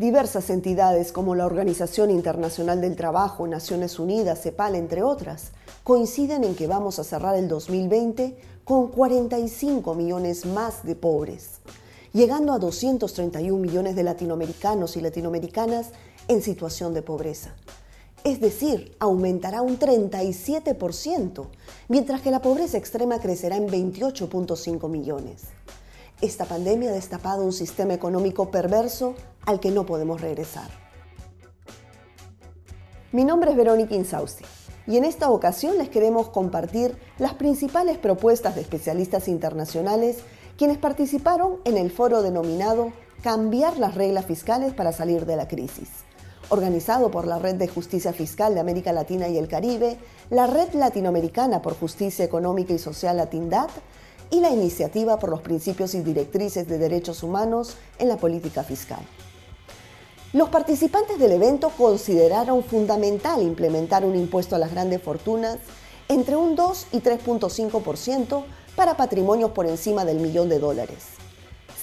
Diversas entidades como la Organización Internacional del Trabajo, Naciones Unidas, CEPAL, entre otras, coinciden en que vamos a cerrar el 2020 con 45 millones más de pobres, llegando a 231 millones de latinoamericanos y latinoamericanas en situación de pobreza. Es decir, aumentará un 37%, mientras que la pobreza extrema crecerá en 28.5 millones. Esta pandemia ha destapado un sistema económico perverso al que no podemos regresar. Mi nombre es Verónica Insausti y en esta ocasión les queremos compartir las principales propuestas de especialistas internacionales quienes participaron en el foro denominado Cambiar las reglas fiscales para salir de la crisis, organizado por la Red de Justicia Fiscal de América Latina y el Caribe, la Red Latinoamericana por Justicia Económica y Social Latindad y la Iniciativa por los Principios y Directrices de Derechos Humanos en la Política Fiscal. Los participantes del evento consideraron fundamental implementar un impuesto a las grandes fortunas entre un 2 y 3.5% para patrimonios por encima del millón de dólares.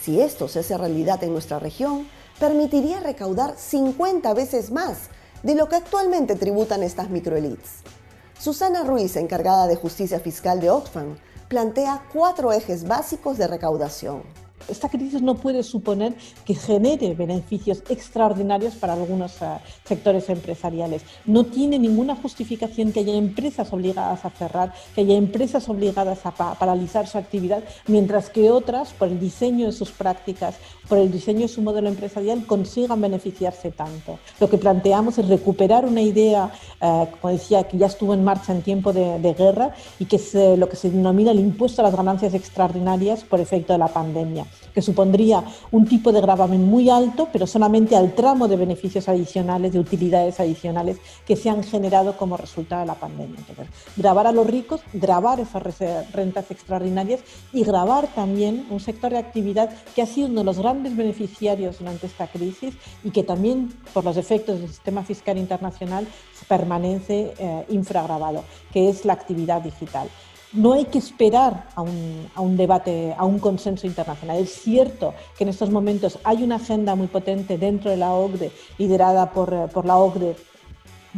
Si esto se hace realidad en nuestra región, permitiría recaudar 50 veces más de lo que actualmente tributan estas microelites. Susana Ruiz, encargada de justicia fiscal de Oxfam, plantea cuatro ejes básicos de recaudación. Esta crisis no puede suponer que genere beneficios extraordinarios para algunos eh, sectores empresariales. No tiene ninguna justificación que haya empresas obligadas a cerrar, que haya empresas obligadas a paralizar su actividad, mientras que otras, por el diseño de sus prácticas, por el diseño de su modelo empresarial, consigan beneficiarse tanto. Lo que planteamos es recuperar una idea, eh, como decía, que ya estuvo en marcha en tiempo de, guerra y que es lo que se denomina el impuesto a las ganancias extraordinarias por efecto de la pandemia que supondría un tipo de gravamen muy alto, pero solamente al tramo de beneficios adicionales, de utilidades adicionales que se han generado como resultado de la pandemia. Entonces, grabar a los ricos, grabar esas rentas extraordinarias y grabar también un sector de actividad que ha sido uno de los grandes beneficiarios durante esta crisis y que también, por los efectos del sistema fiscal internacional, permanece eh, infragravado, que es la actividad digital no hay que esperar a un, debate, a un consenso internacional. Es cierto que en estos momentos hay una agenda muy potente dentro de la OCDE, liderada por, por la OCDE,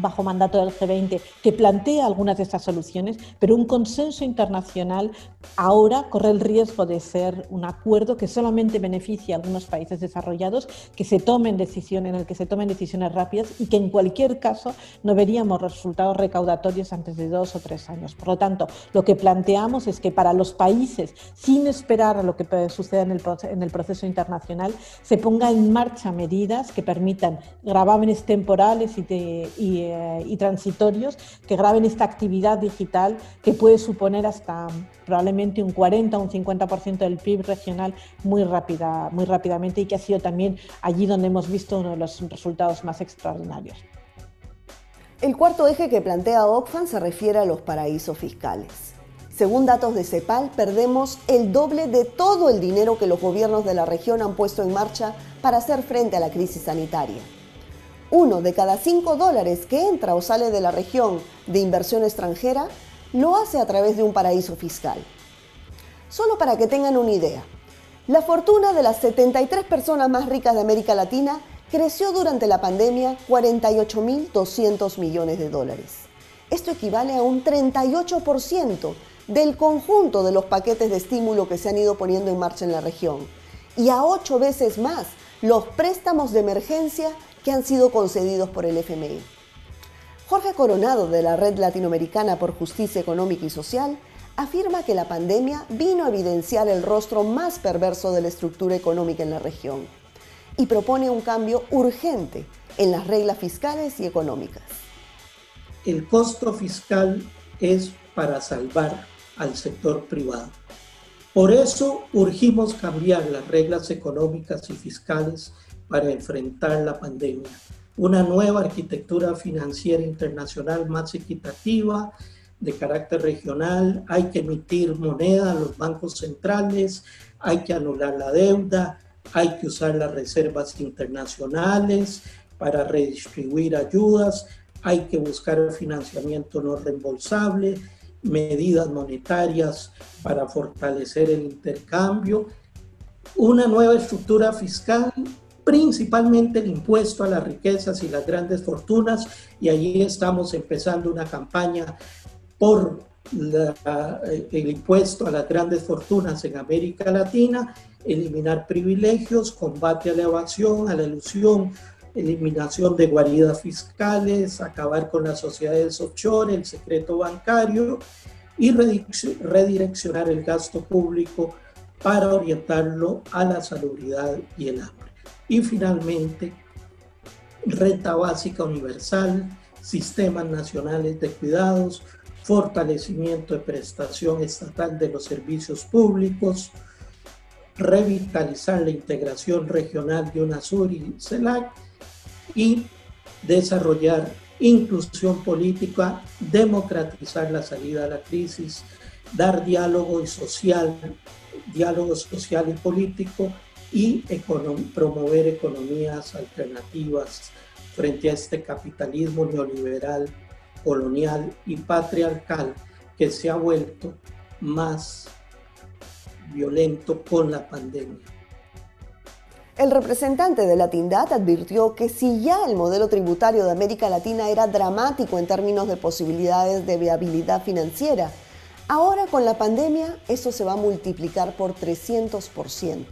bajo mandato del G20 que plantea algunas de estas soluciones, pero un consenso internacional ahora corre el riesgo de ser un acuerdo que solamente beneficia a algunos países desarrollados, que se tomen decisiones, en el que se tomen decisiones rápidas y que en cualquier caso no veríamos resultados recaudatorios antes de dos o tres años. Por lo tanto, lo que planteamos es que para los países, sin esperar a lo que suceda en el, en el proceso internacional, se pongan en marcha medidas que permitan gravámenes temporales y, y y transitorios que graben esta actividad digital que puede suponer hasta probablemente un 40 o un 50% del PIB regional muy, rápida, muy rápidamente y que ha sido también allí donde hemos visto uno de los resultados más extraordinarios. El cuarto eje que plantea Oxfam se refiere a los paraísos fiscales. Según datos de CEPAL, perdemos el doble de todo el dinero que los gobiernos de la región han puesto en marcha para hacer frente a la crisis sanitaria uno de cada cinco dólares que entra o sale de la región de inversión extranjera lo hace a través de un paraíso fiscal. Solo para que tengan una idea, la fortuna de las 73 personas más ricas de América Latina creció durante la pandemia 48.200 millones de dólares. Esto equivale a un 38% del conjunto de los paquetes de estímulo que se han ido poniendo en marcha en la región y a ocho veces más los préstamos de emergencia que han sido concedidos por el FMI. Jorge Coronado, de la Red Latinoamericana por Justicia Económica y Social, afirma que la pandemia vino a evidenciar el rostro más perverso de la estructura económica en la región y propone un cambio urgente en las reglas fiscales y económicas. El costo fiscal es para salvar al sector privado. Por eso urgimos cambiar las reglas económicas y fiscales para enfrentar la pandemia. Una nueva arquitectura financiera internacional más equitativa, de carácter regional, hay que emitir moneda a los bancos centrales, hay que anular la deuda, hay que usar las reservas internacionales para redistribuir ayudas, hay que buscar financiamiento no reembolsable, medidas monetarias para fortalecer el intercambio, una nueva estructura fiscal principalmente el impuesto a las riquezas y las grandes fortunas, y allí estamos empezando una campaña por el impuesto a las grandes fortunas en América Latina, eliminar privilegios, combate a la evasión, a la ilusión, eliminación de guaridas fiscales, acabar con las sociedades offshore, el secreto bancario y redireccionar el gasto público para orientarlo a la salubridad y el hambre. Y finalmente, renta básica universal, sistemas nacionales de cuidados, fortalecimiento de prestación estatal de los servicios públicos, revitalizar la integración regional de UNASUR y CELAC y desarrollar inclusión política, democratizar la salida a la crisis, dar diálogo social, diálogo social y político y promover economías alternativas frente a este capitalismo neoliberal, colonial y patriarcal que se ha vuelto más violento con la pandemia. El representante de la Tindad advirtió que si ya el modelo tributario de América Latina era dramático en términos de posibilidades de viabilidad financiera, ahora con la pandemia eso se va a multiplicar por 300%.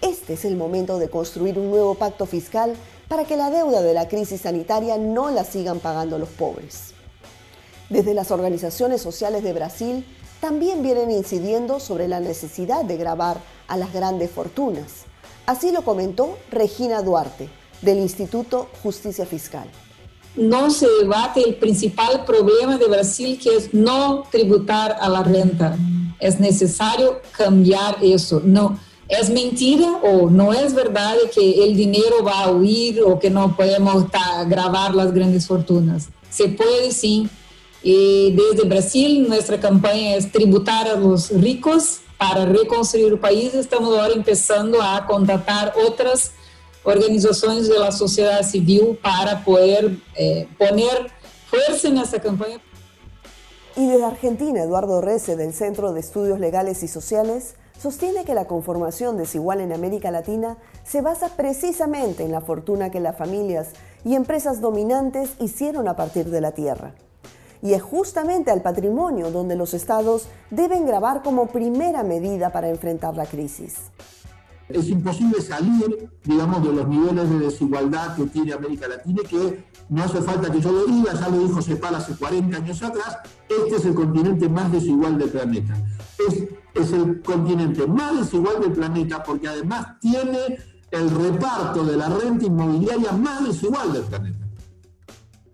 Este es el momento de construir un nuevo pacto fiscal para que la deuda de la crisis sanitaria no la sigan pagando los pobres. Desde las organizaciones sociales de Brasil también vienen incidiendo sobre la necesidad de grabar a las grandes fortunas Así lo comentó Regina Duarte, del Instituto Justicia Fiscal. No se debate el principal problema de Brasil, que es no tributar a la renta. Es necesario cambiar eso. No, es mentira o no es verdad que el dinero va a huir o que no podemos grabar las grandes fortunas. Se puede sí. Y desde Brasil nuestra campaña es tributar a los ricos para reconstruir el país, estamos ahora empezando a contratar otras organizaciones de la sociedad civil para poder eh, poner fuerza en esta campaña. Y desde Argentina, Eduardo Rece, del Centro de Estudios Legales y Sociales, sostiene que la conformación desigual en América Latina se basa precisamente en la fortuna que las familias y empresas dominantes hicieron a partir de la tierra y es justamente al patrimonio donde los estados deben grabar como primera medida para enfrentar la crisis. Es imposible salir, digamos, de los niveles de desigualdad que tiene América Latina y que no hace falta que yo lo diga, ya lo dijo Cepal hace 40 años atrás, este es el continente más desigual del planeta. Es, el continente más desigual del planeta porque además tiene el reparto de la renta inmobiliaria más desigual del planeta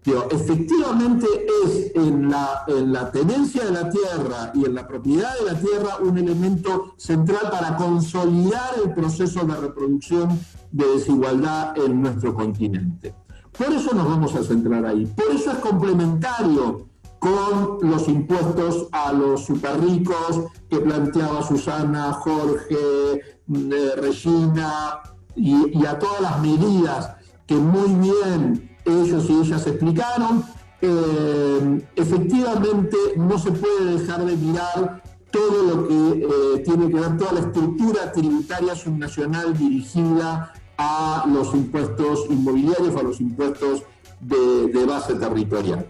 efectivamente es en la, en la tenencia de la tierra y en la propiedad de la tierra un elemento central para consolidar el proceso de reproducción de desigualdad en nuestro continente. Por eso nos vamos a centrar ahí. Por eso es complementario con los impuestos a los superricos que planteaba Susana, Jorge, eh, Regina y, a todas las medidas que muy bien ellos y ellas explicaron. Eh, efectivamente, no se puede dejar de mirar todo lo que eh, tiene que ver, toda la estructura tributaria subnacional dirigida a los impuestos inmobiliarios, a los impuestos de, base territorial.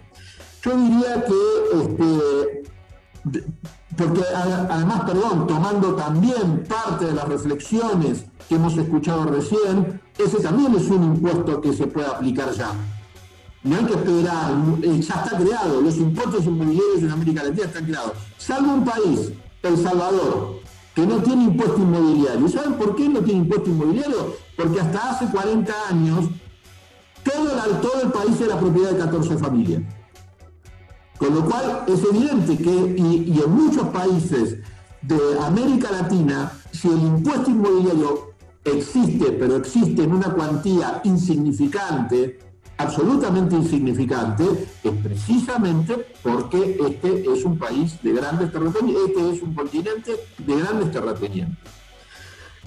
Yo diría que, este, porque además, perdón, tomando también parte de las reflexiones que hemos escuchado recién, ese también es un impuesto que se puede aplicar ya. No hay que esperar, eh, ya está creado, los impuestos inmobiliarios en América Latina están creados. Salvo un país, El Salvador, que no tiene impuesto inmobiliario. ¿Saben por qué no tiene impuesto inmobiliario? Porque hasta hace 40 años todo, todo el país era propiedad de 14 familias. Con lo cual es evidente que, y en muchos países de América Latina, si el impuesto inmobiliario existe, pero existe en una cuantía insignificante, absolutamente insignificante, es precisamente porque este es un país de grandes terratenientes, este es un continente de grandes terratenientes.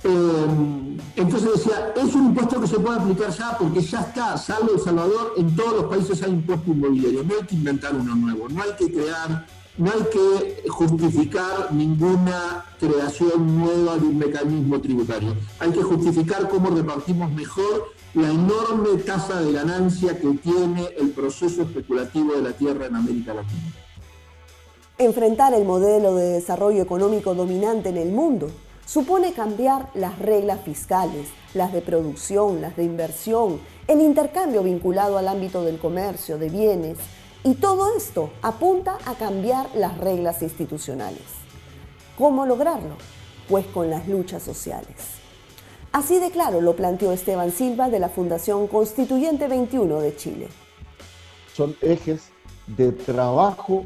Eh, entonces decía, es un impuesto que se puede aplicar ya porque ya está, salvo El Salvador, en todos los países hay impuesto inmobiliario, no hay que inventar uno nuevo, no hay que crear no hay que justificar ninguna creación nueva de un mecanismo tributario. Hay que justificar cómo repartimos mejor la enorme tasa de ganancia que tiene el proceso especulativo de la tierra en América Latina. Enfrentar el modelo de desarrollo económico dominante en el mundo supone cambiar las reglas fiscales, las de producción, las de inversión, el intercambio vinculado al ámbito del comercio, de bienes, y todo esto apunta a cambiar las reglas institucionales. ¿Cómo lograrlo? Pues con las luchas sociales. Así de claro lo planteó Esteban Silva de la Fundación Constituyente 21 de Chile. Son ejes de trabajo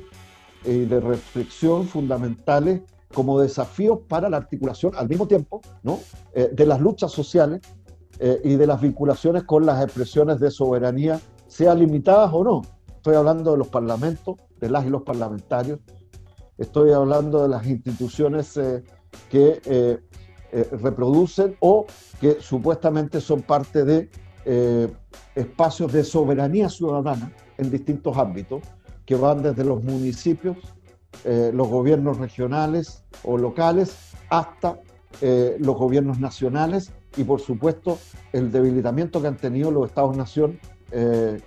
y de reflexión fundamentales como desafíos para la articulación al mismo tiempo ¿no? Eh, de las luchas sociales eh, y de las vinculaciones con las expresiones de soberanía, sean limitadas o no. Estoy hablando de los parlamentos, de las y los parlamentarios, estoy hablando de las instituciones eh, que reproducen o que supuestamente son parte de espacios de soberanía ciudadana en distintos ámbitos, que van desde los municipios eh, los gobiernos regionales o locales hasta eh, los gobiernos nacionales y por supuesto el debilitamiento que han tenido los estados-nación. Eh,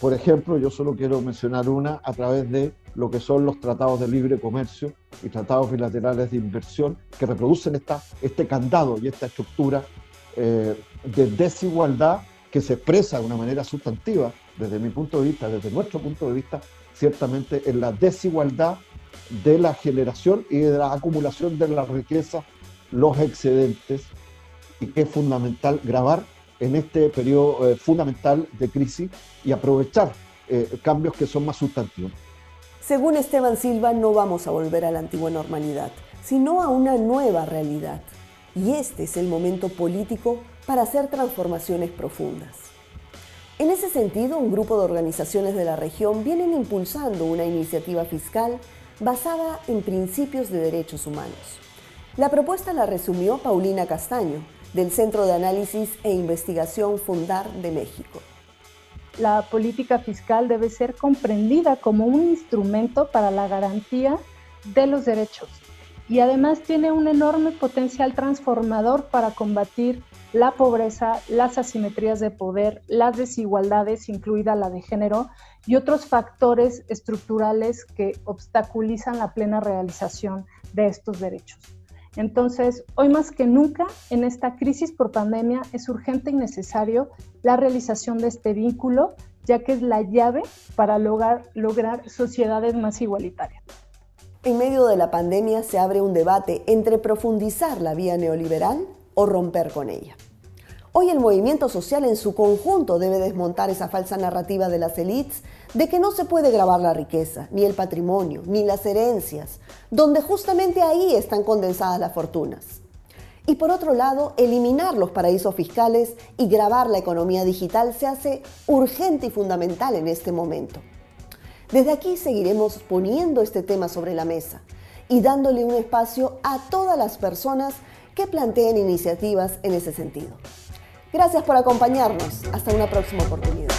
por ejemplo, yo solo quiero mencionar una a través de lo que son los tratados de libre comercio y tratados bilaterales de inversión que reproducen esta, este candado y esta estructura de desigualdad que se expresa de una manera sustantiva desde mi punto de vista, desde nuestro punto de vista, ciertamente en la desigualdad de la generación y de la acumulación de la riqueza, los excedentes, y que es fundamental grabar en este periodo eh, fundamental de crisis y aprovechar eh, cambios que son más sustantivos. Según Esteban Silva, no vamos a volver a la antigua normalidad, sino a una nueva realidad. Y este es el momento político para hacer transformaciones profundas. En ese sentido, un grupo de organizaciones de la región vienen impulsando una iniciativa fiscal basada en principios de derechos humanos. La propuesta la resumió Paulina Castaño, del Centro de Análisis e Investigación Fundar de México. La política fiscal debe ser comprendida como un instrumento para la garantía de los derechos y además tiene un enorme potencial transformador para combatir la pobreza, las asimetrías de poder, las desigualdades, incluida la de género, y otros factores estructurales que obstaculizan la plena realización de estos derechos. Entonces, hoy más que nunca, en esta crisis por pandemia, es urgente y necesario la realización de este vínculo, ya que es la llave para lograr, sociedades más igualitarias. En medio de la pandemia se abre un debate entre profundizar la vía neoliberal o romper con ella. Hoy el movimiento social en su conjunto debe desmontar esa falsa narrativa de las élites de que no se puede grabar la riqueza, ni el patrimonio, ni las herencias, donde justamente ahí están condensadas las fortunas. Y por otro lado, eliminar los paraísos fiscales y grabar la economía digital se hace urgente y fundamental en este momento. Desde aquí seguiremos poniendo este tema sobre la mesa y dándole un espacio a todas las personas que planteen iniciativas en ese sentido. Gracias por acompañarnos. Hasta una próxima oportunidad.